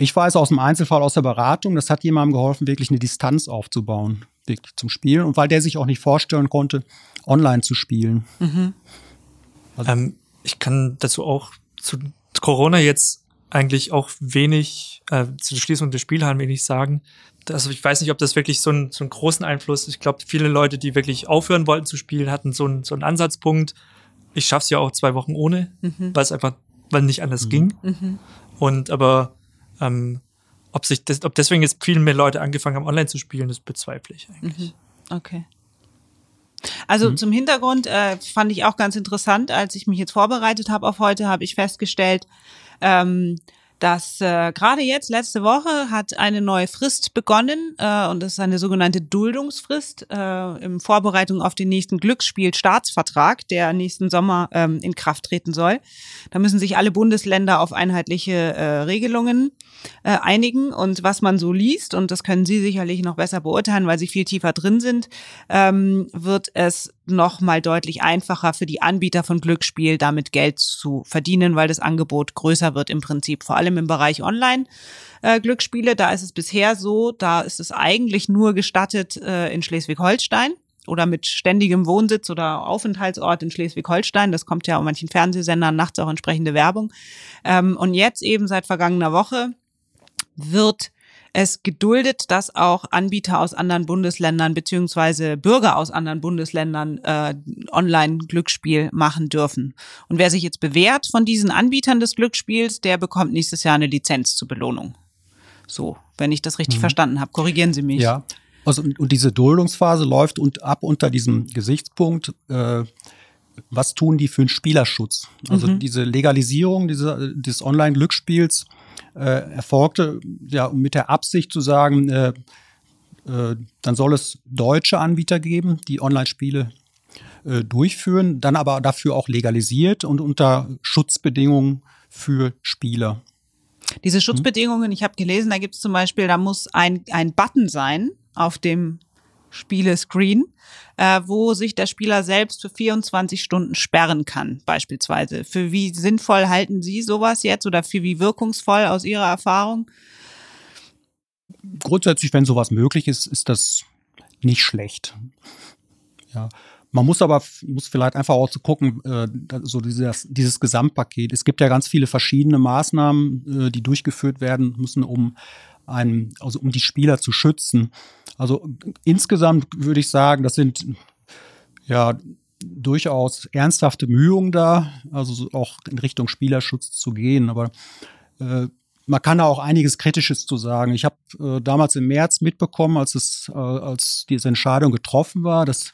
Ich weiß aus dem Einzelfall aus der Beratung, das hat jemandem geholfen, wirklich eine Distanz aufzubauen, wirklich zum Spielen. Und weil der sich auch nicht vorstellen konnte, online zu spielen. Also- Ähm, ich kann dazu auch zu Corona jetzt eigentlich auch wenig, äh, zu der Schließung der Spielhallen wenig sagen. Also ich weiß nicht, ob das wirklich so, einen so einen großen Einfluss Ich glaube, viele Leute, die wirklich aufhören wollten zu spielen, hatten so einen, so einen Ansatzpunkt. Ich schaff's ja auch zwei Wochen ohne, weil es einfach, weil nicht anders ging. Und aber ähm, ob sich das, ob deswegen jetzt viel mehr Leute angefangen haben, online zu spielen, das bezweifle ich eigentlich. Okay. Also zum Hintergrund äh, fand ich auch ganz interessant, als ich mich jetzt vorbereitet habe auf heute, habe ich festgestellt, ähm, dass äh, gerade jetzt, letzte Woche, hat eine neue Frist begonnen äh, und das ist eine sogenannte Duldungsfrist äh, in Vorbereitung auf den nächsten Glücksspiel-Staatsvertrag, der nächsten Sommer ähm, in Kraft treten soll. Da müssen sich alle Bundesländer auf einheitliche äh, Regelungen äh, einigen. Und was man so liest, und das können Sie sicherlich noch besser beurteilen, weil Sie viel tiefer drin sind, ähm, wird es noch mal deutlich einfacher für die Anbieter von Glücksspiel, damit Geld zu verdienen, weil das Angebot größer wird im Prinzip, vor allem im Bereich Online. Äh, da ist es bisher so, da ist es eigentlich nur gestattet äh, in Schleswig-Holstein oder mit ständigem Wohnsitz oder Aufenthaltsort in Schleswig-Holstein. Das kommt ja auf manchen Fernsehsendern nachts auch entsprechende Werbung. Ähm, und jetzt eben seit vergangener Woche wird es geduldet, dass auch Anbieter aus anderen Bundesländern beziehungsweise Bürger aus anderen Bundesländern äh, Online-Glücksspiel machen dürfen. Und wer sich jetzt bewährt von diesen Anbietern des Glücksspiels, der bekommt nächstes Jahr eine Lizenz zur Belohnung. So, wenn ich das richtig mhm. verstanden habe. Korrigieren Sie mich. Ja, also, und diese Duldungsphase läuft und ab unter diesem Gesichtspunkt, äh, was tun die für einen Spielerschutz? Also mhm. diese Legalisierung diese, des Online-Glücksspiels äh, erfolgte ja mit der Absicht zu sagen, äh, äh, dann soll es deutsche Anbieter geben, die Online-Spiele äh, durchführen, dann aber dafür auch legalisiert und unter Schutzbedingungen für Spieler. Diese Schutzbedingungen, ich habe gelesen, da gibt es zum Beispiel, da muss ein, ein Button sein, auf dem Spielescreen, äh, wo sich der Spieler selbst für 24 Stunden sperren kann, beispielsweise. Für wie sinnvoll halten Sie sowas jetzt oder für wie wirkungsvoll aus Ihrer Erfahrung? Grundsätzlich, wenn sowas möglich ist, ist das nicht schlecht. Ja. Man muss aber muss vielleicht einfach auch zu gucken, äh, so dieses, dieses Gesamtpaket. Es gibt ja ganz viele verschiedene Maßnahmen, äh, die durchgeführt werden müssen, um einem, also um die Spieler zu schützen. Also insgesamt würde ich sagen, das sind ja durchaus ernsthafte Mühungen da, also auch in Richtung Spielerschutz zu gehen. Aber äh, man kann da auch einiges Kritisches zu sagen. Ich habe äh, damals im März mitbekommen, als es, äh, als diese Entscheidung getroffen war, dass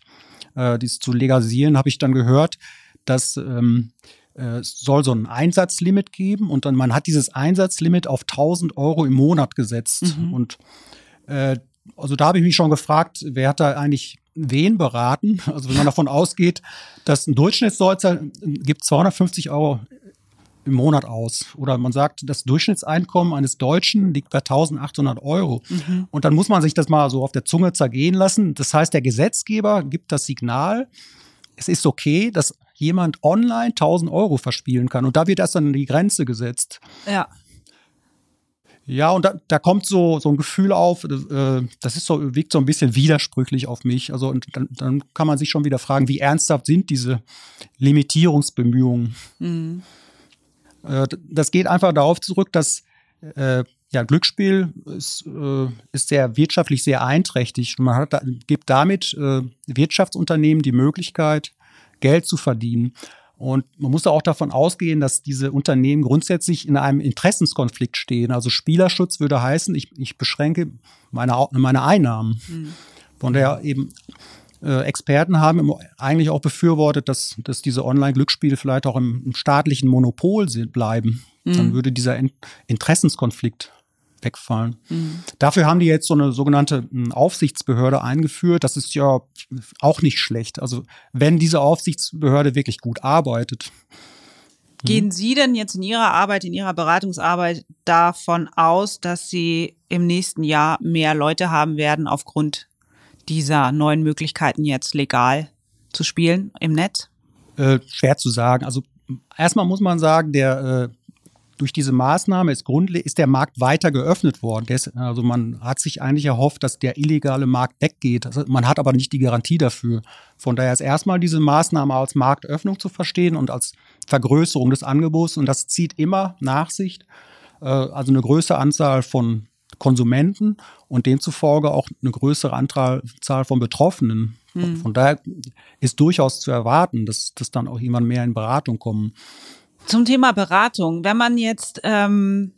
äh, dies zu legalisieren, habe ich dann gehört, dass ähm, äh, es soll so ein Einsatzlimit geben und dann man hat dieses Einsatzlimit auf 1000 Euro im Monat gesetzt mhm. und äh, also da habe ich mich schon gefragt, wer hat da eigentlich wen beraten? [laughs] Also wenn man davon ausgeht, dass ein Durchschnittsdeutscher gibt 250 Euro im Monat aus. Oder man sagt, das Durchschnittseinkommen eines Deutschen liegt bei 1800 Euro. Mhm. Und dann muss man sich das mal so auf der Zunge zergehen lassen. Das heißt, der Gesetzgeber gibt das Signal, es ist okay, dass jemand online 1000 Euro verspielen kann. Und da wird erst dann die Grenze gesetzt. Ja. Ja, und da, da kommt so, so ein Gefühl auf, äh, das ist so, wirkt so ein bisschen widersprüchlich auf mich. Also, und dann, dann kann man sich schon wieder fragen, wie ernsthaft sind diese Limitierungsbemühungen? Mhm. Äh, das geht einfach darauf zurück, dass äh, ja, Glücksspiel ist, äh, ist sehr wirtschaftlich sehr einträchtig. Man hat, gibt damit äh, Wirtschaftsunternehmen die Möglichkeit, Geld zu verdienen. Und man muss auch davon ausgehen, dass diese Unternehmen grundsätzlich in einem Interessenskonflikt stehen. Also Spielerschutz würde heißen, ich, ich beschränke meine, meine Einnahmen. Mhm. Von daher eben äh, Experten haben eigentlich auch befürwortet, dass, dass diese Online-Glücksspiele vielleicht auch im, im staatlichen Monopol sind, bleiben. Mhm. Dann würde dieser Interessenskonflikt wegfallen. Mhm. Dafür haben die jetzt so eine sogenannte hm, Aufsichtsbehörde eingeführt. Das ist ja auch nicht schlecht. Also wenn diese Aufsichtsbehörde wirklich gut arbeitet. Gehen Sie denn jetzt in Ihrer Arbeit, in Ihrer Beratungsarbeit davon aus, dass Sie im nächsten Jahr mehr Leute haben werden aufgrund dieser neuen Möglichkeiten jetzt legal zu spielen im Netz? Äh, schwer zu sagen. Also erstmal muss man sagen, der äh, durch diese Maßnahme ist, ist der Markt weiter geöffnet worden. also man hat sich eigentlich erhofft, dass der illegale Markt weggeht. Also man hat aber nicht die Garantie dafür. Von daher ist erstmal diese Maßnahme als Marktöffnung zu verstehen und als Vergrößerung des Angebots. Und das zieht immer nach sich, äh, also eine größere Anzahl von Konsumenten und demzufolge auch eine größere Anzahl von Betroffenen. Hm. Von daher ist durchaus zu erwarten, dass, dass dann auch jemand mehr in Beratung kommen. Zum Thema Beratung, wenn man jetzt ähm,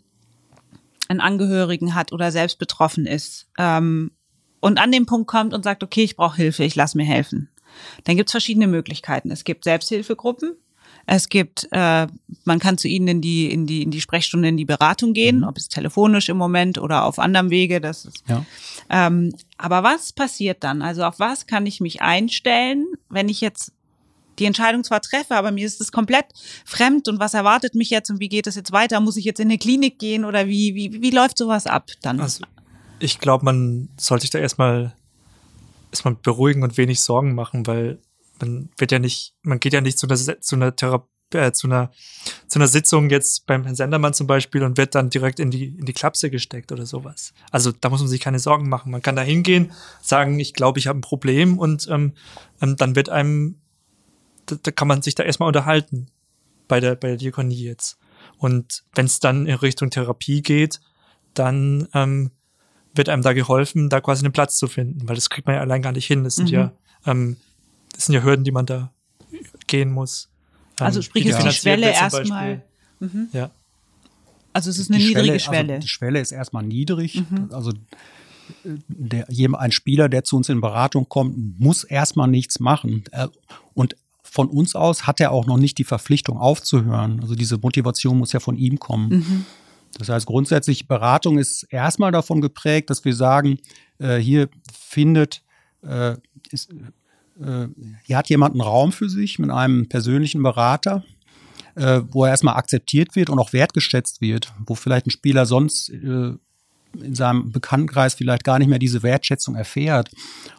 einen Angehörigen hat oder selbst betroffen ist ähm, und an den Punkt kommt und sagt, okay, ich brauche Hilfe, ich lass mir helfen, dann gibt es verschiedene Möglichkeiten. Es gibt Selbsthilfegruppen, es gibt, äh, man kann zu ihnen in die in die in die Sprechstunde, in die Beratung gehen, mhm. ob es telefonisch im Moment oder auf anderem Wege. Das ist. Ja. Ähm, aber was passiert dann? Also auf was kann ich mich einstellen, wenn ich jetzt die Entscheidung zwar treffe, aber mir ist es komplett fremd und was erwartet mich jetzt und wie geht es jetzt weiter? Muss ich jetzt in eine Klinik gehen oder wie, wie, wie läuft sowas ab dann? Also ich glaube, man sollte sich da erstmal erstmal beruhigen und wenig Sorgen machen, weil man wird ja nicht, man geht ja nicht zu einer, zu einer Therapie, äh, zu einer, zu einer Sitzung jetzt beim Herrn Sendermann zum Beispiel und wird dann direkt in die, in die Klapse gesteckt oder sowas. Also da muss man sich keine Sorgen machen. Man kann da hingehen, sagen, ich glaube, ich habe ein Problem und ähm, ähm, dann wird einem, da, da kann man sich da erstmal unterhalten bei der, bei der Diakonie jetzt. Und wenn es dann in Richtung Therapie geht, dann ähm, wird einem da geholfen, da quasi einen Platz zu finden, weil das kriegt man ja allein gar nicht hin. Das sind Mhm. ja, ähm, das sind ja Hürden, die man da gehen muss. Ähm, Also sprich, ist die Schwelle erstmal- Beispiel. Ja. Also es ist eine Die niedrige Schwelle, Schwelle. Also die Schwelle ist erstmal niedrig. Also äh, der, ein Spieler, der zu uns in Beratung kommt, muss erstmal nichts machen. Äh, Und von uns aus hat er auch noch nicht die Verpflichtung aufzuhören. Also diese Motivation muss ja von ihm kommen. Das heißt, grundsätzlich Beratung ist erstmal davon geprägt, dass wir sagen, äh, hier findet, äh, ist, äh, hier hat jemand einen Raum für sich mit einem persönlichen Berater, äh, wo er erstmal akzeptiert wird und auch wertgeschätzt wird, wo vielleicht ein Spieler sonst äh, in seinem Bekanntenkreis vielleicht gar nicht mehr diese Wertschätzung erfährt.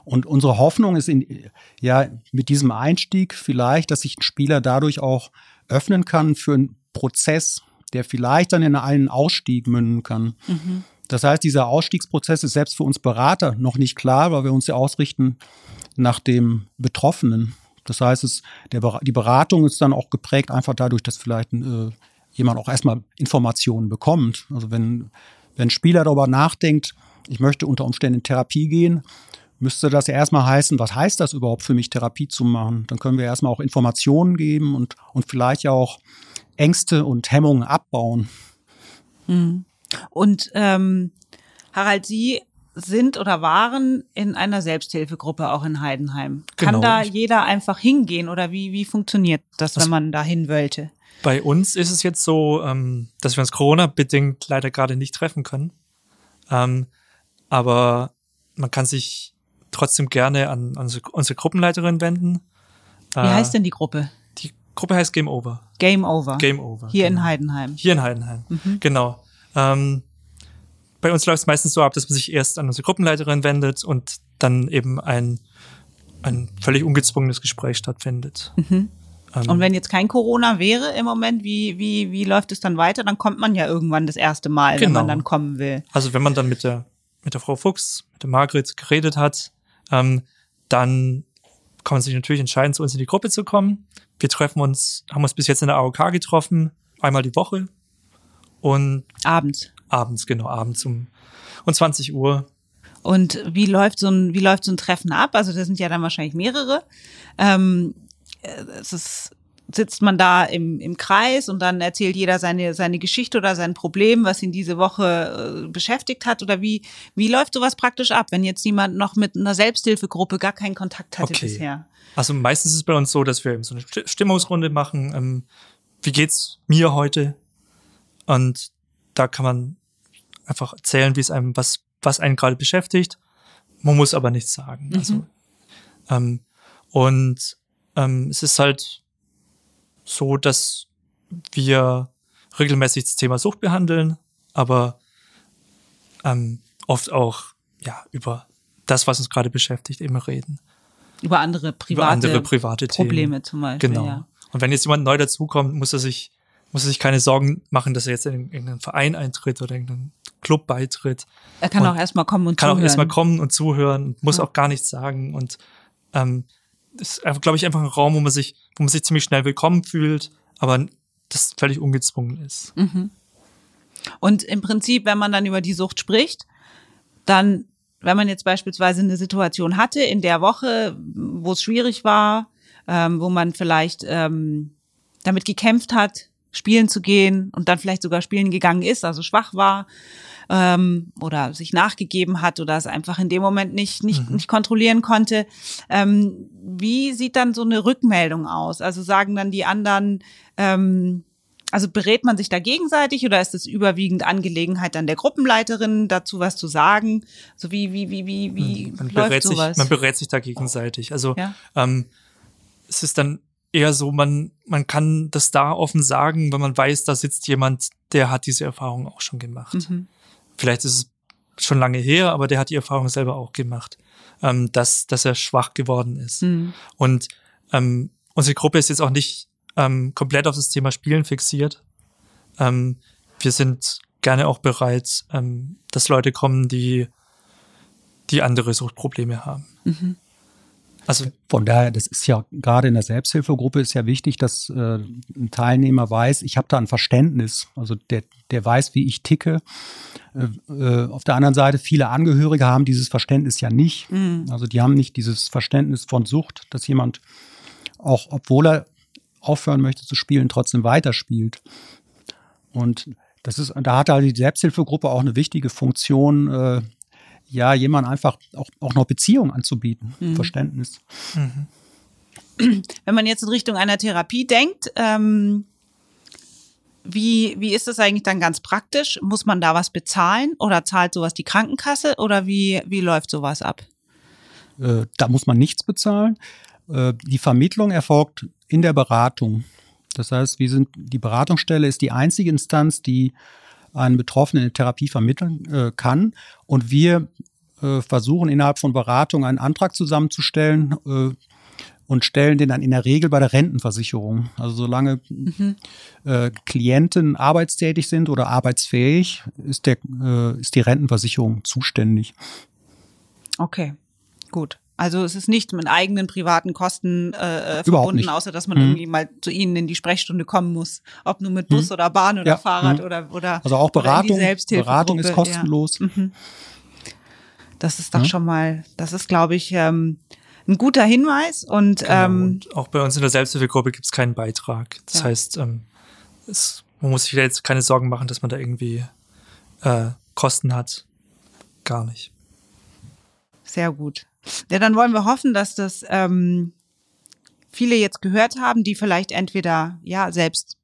Und unsere Hoffnung ist in, ja mit diesem Einstieg vielleicht, dass sich ein Spieler dadurch auch öffnen kann für einen Prozess, der vielleicht dann in einen Ausstieg münden kann. Das heißt, dieser Ausstiegsprozess ist selbst für uns Berater noch nicht klar, weil wir uns ja ausrichten nach dem Betroffenen. Das heißt, es, der, die Beratung ist dann auch geprägt einfach dadurch, dass vielleicht äh, jemand auch erstmal Informationen bekommt. Also wenn, wenn ein Spieler darüber nachdenkt, ich möchte unter Umständen in Therapie gehen, müsste das ja erstmal heißen, was heißt das überhaupt für mich, Therapie zu machen? Dann können wir erstmal auch Informationen geben und, und vielleicht auch Ängste und Hemmungen abbauen. Und ähm, Harald, Sie sind oder waren in einer Selbsthilfegruppe auch in Heidenheim. Kann Genau. da jeder einfach hingehen oder wie, wie funktioniert das, Das- wenn man da hin wollte? Bei uns ist es jetzt so, ähm, dass wir uns Corona-bedingt leider gerade nicht treffen können. Ähm, aber man kann sich trotzdem gerne an, unsere, unsere Gruppenleiterin wenden. Wie heißt denn die Gruppe? Die Gruppe heißt Game Over. Game Over. Game Over. Hier in genau. Heidenheim. Hier in Heidenheim. Genau. Ähm, bei uns läuft es meistens so ab, dass man sich erst an unsere Gruppenleiterin wendet und dann eben ein, ein völlig ungezwungenes Gespräch stattfindet. Ähm, Und wenn jetzt kein Corona wäre im Moment, wie, wie, wie läuft es dann weiter? Dann kommt man ja irgendwann das erste Mal, wenn Genau. man dann kommen will. Also wenn man dann mit der, mit der Frau Fuchs, mit der Margret geredet hat, ähm, dann kann man sich natürlich entscheiden, zu uns in die Gruppe zu kommen. Wir treffen uns, haben uns bis jetzt in der AOK getroffen, einmal die Woche und Abends. abends, genau, abends um, um 20 Uhr. Und wie läuft so ein, wie läuft so ein Treffen ab? Also das sind ja dann wahrscheinlich mehrere. Ähm, äh, es ist, sitzt man da im, im Kreis und dann erzählt jeder seine, seine Geschichte oder sein Problem, was ihn diese Woche äh, beschäftigt hat? Oder wie, wie läuft sowas praktisch ab, wenn jetzt jemand noch mit einer Selbsthilfegruppe gar keinen Kontakt hatte Okay. bisher? Also meistens ist es bei uns so, dass wir eben so eine Sti- Stimmungsrunde machen. Ähm, wie geht's mir heute? Und da kann man einfach erzählen, wie es einem, was, was einen gerade beschäftigt. Man muss aber nichts sagen. Also, ähm, und ähm, es ist halt so, dass wir regelmäßig das Thema Sucht behandeln, aber ähm, oft auch ja über das, was uns gerade beschäftigt, immer reden. Über andere private, über andere private Probleme Themen. zum Beispiel. Genau. Ja. Und wenn jetzt jemand neu dazukommt, muss er sich, muss er sich keine Sorgen machen, dass er jetzt in irgendeinen Verein eintritt oder irgendeinen Club beitritt. Er kann Und auch erstmal kommen und Kann zuhören. auch erstmal kommen und zuhören und muss Ja. auch gar nichts sagen. Und ähm, ist glaube ich, einfach ein Raum, wo man sich, wo man sich ziemlich schnell willkommen fühlt, aber das völlig ungezwungen ist. Mhm. Und im Prinzip, wenn man dann über die Sucht spricht, dann, wenn man jetzt beispielsweise eine Situation hatte in der Woche, wo es schwierig war, ähm, wo man vielleicht ähm, damit gekämpft hat, spielen zu gehen und dann vielleicht sogar spielen gegangen ist, also schwach war ähm, oder sich nachgegeben hat oder es einfach in dem Moment nicht nicht, nicht kontrollieren konnte. Ähm, wie sieht dann so eine Rückmeldung aus? Also sagen dann die anderen, ähm, also berät man sich da gegenseitig oder ist es überwiegend Angelegenheit dann der Gruppenleiterin, dazu was zu sagen? So wie, wie, wie, wie, wie man läuft berät, sich, sowas? man berät sich da gegenseitig. Also Ja. ähm, es ist dann eher so, man, man kann das da offen sagen, wenn man weiß, da sitzt jemand, der hat diese Erfahrung auch schon gemacht. Mhm. Vielleicht ist es schon lange her, aber der hat die Erfahrung selber auch gemacht, ähm, dass, dass er schwach geworden ist. Mhm. Und ähm, unsere Gruppe ist jetzt auch nicht ähm, komplett auf das Thema Spielen fixiert. Ähm, wir sind gerne auch bereit, ähm, dass Leute kommen, die, die andere Suchtprobleme haben. Also Von daher, das ist ja gerade in der Selbsthilfegruppe ist ja wichtig, dass äh, ein Teilnehmer weiß, ich habe da ein Verständnis. Also der, der weiß, wie ich ticke. Äh, äh, auf der anderen Seite, viele Angehörige haben dieses Verständnis ja nicht. Also die haben nicht dieses Verständnis von Sucht, dass jemand auch, obwohl er aufhören möchte zu spielen, trotzdem weiterspielt. Und das ist, da hat halt die Selbsthilfegruppe auch eine wichtige Funktion, äh, ja, jemand einfach auch, auch noch Beziehung anzubieten, Verständnis. Wenn man jetzt in Richtung einer Therapie denkt, ähm, wie, wie ist das eigentlich dann ganz praktisch? Muss man da was bezahlen oder zahlt sowas die Krankenkasse oder wie, wie läuft sowas ab? Äh, da muss man nichts bezahlen. Äh, die Vermittlung erfolgt in der Beratung. Das heißt, wir sind, die Beratungsstelle ist die einzige Instanz, die einen Betroffenen in Therapie vermitteln äh, kann. Und wir äh, versuchen innerhalb von Beratung einen Antrag zusammenzustellen äh, und stellen den dann in der Regel bei der Rentenversicherung. Also solange äh, Klienten arbeitstätig sind oder arbeitsfähig, ist, der, äh, ist die Rentenversicherung zuständig. Okay, gut. Also es ist nicht mit eigenen privaten Kosten äh, äh, verbunden, außer dass man Mhm. irgendwie mal zu Ihnen in die Sprechstunde kommen muss, ob nur mit Bus oder Bahn oder Ja. Fahrrad Mhm. oder oder Also auch Beratung, Beratung ist ja. kostenlos. Das ist doch schon mal, das ist, glaube ich, ähm, ein guter Hinweis und Genau, ähm, und auch bei uns in der Selbsthilfegruppe gibt es keinen Beitrag. Das Ja. heißt, ähm, es, man muss sich da jetzt keine Sorgen machen, dass man da irgendwie äh, Kosten hat. Gar nicht. Sehr gut. Ja, dann wollen wir hoffen, dass das ähm, viele jetzt gehört haben, die vielleicht entweder ja selbst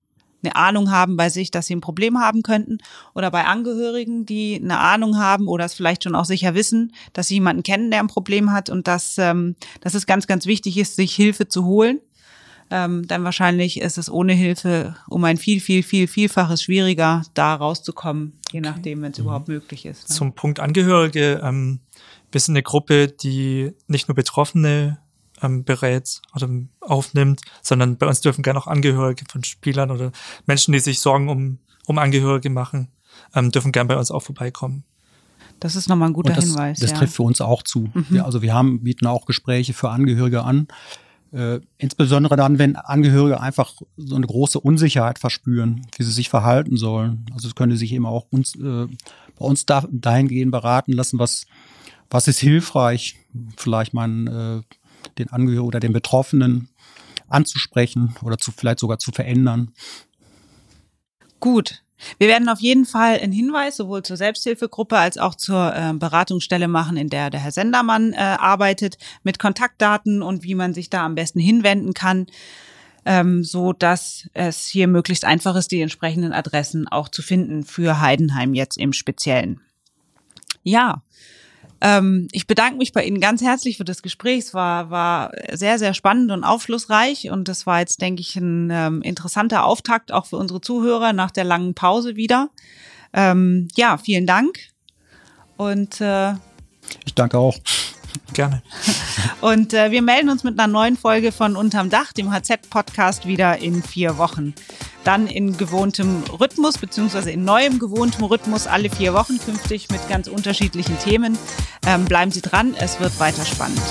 eine Ahnung haben bei sich, dass sie ein Problem haben könnten, oder bei Angehörigen, die eine Ahnung haben oder es vielleicht schon auch sicher wissen, dass sie jemanden kennen, der ein Problem hat und dass, ähm, dass es ganz, ganz wichtig ist, sich Hilfe zu holen. Ähm, dann wahrscheinlich ist es ohne Hilfe um ein viel, viel, viel, vielfaches schwieriger, da rauszukommen, je nachdem, wenn es überhaupt möglich ist. Ne? Zum Punkt Angehörige, ähm, wir sind eine Gruppe, die nicht nur Betroffene ähm, berät oder aufnimmt, sondern bei uns dürfen gerne auch Angehörige von Spielern oder Menschen, die sich Sorgen um, um Angehörige machen, ähm, dürfen gern bei uns auch vorbeikommen. Das ist nochmal ein guter das, Hinweis. das ja. Mhm. trifft für uns auch zu. Ja, also wir haben, bieten auch Gespräche für Angehörige an. Äh, insbesondere dann, wenn Angehörige einfach so eine große Unsicherheit verspüren, wie sie sich verhalten sollen. Also es könnte sich eben auch uns, äh, bei uns da, dahingehend beraten lassen, was, was ist hilfreich, vielleicht mal äh, den Angehörigen oder den Betroffenen anzusprechen oder zu, vielleicht sogar zu verändern. Gut. Wir werden auf jeden Fall einen Hinweis sowohl zur Selbsthilfegruppe als auch zur äh, Beratungsstelle machen, in der der Herr Sendermann äh, arbeitet, mit Kontaktdaten und wie man sich da am besten hinwenden kann, ähm, so dass es hier möglichst einfach ist, die entsprechenden Adressen auch zu finden für Heidenheim jetzt im Speziellen. Ja, ähm, ich bedanke mich bei Ihnen ganz herzlich für das Gespräch. Es war, war sehr, sehr spannend und aufschlussreich und das war jetzt, denke ich, ein ähm, interessanter Auftakt auch für unsere Zuhörer nach der langen Pause wieder. Ähm, ja, vielen Dank und äh, Ich danke auch. Gerne. und äh, wir melden uns mit einer neuen Folge von Unterm Dach, dem HZ-Podcast, wieder in vier Wochen. Dann in gewohntem Rhythmus, beziehungsweise in neuem gewohntem Rhythmus alle vier Wochen künftig mit ganz unterschiedlichen Themen. Ähm, bleiben Sie dran, es wird weiter spannend.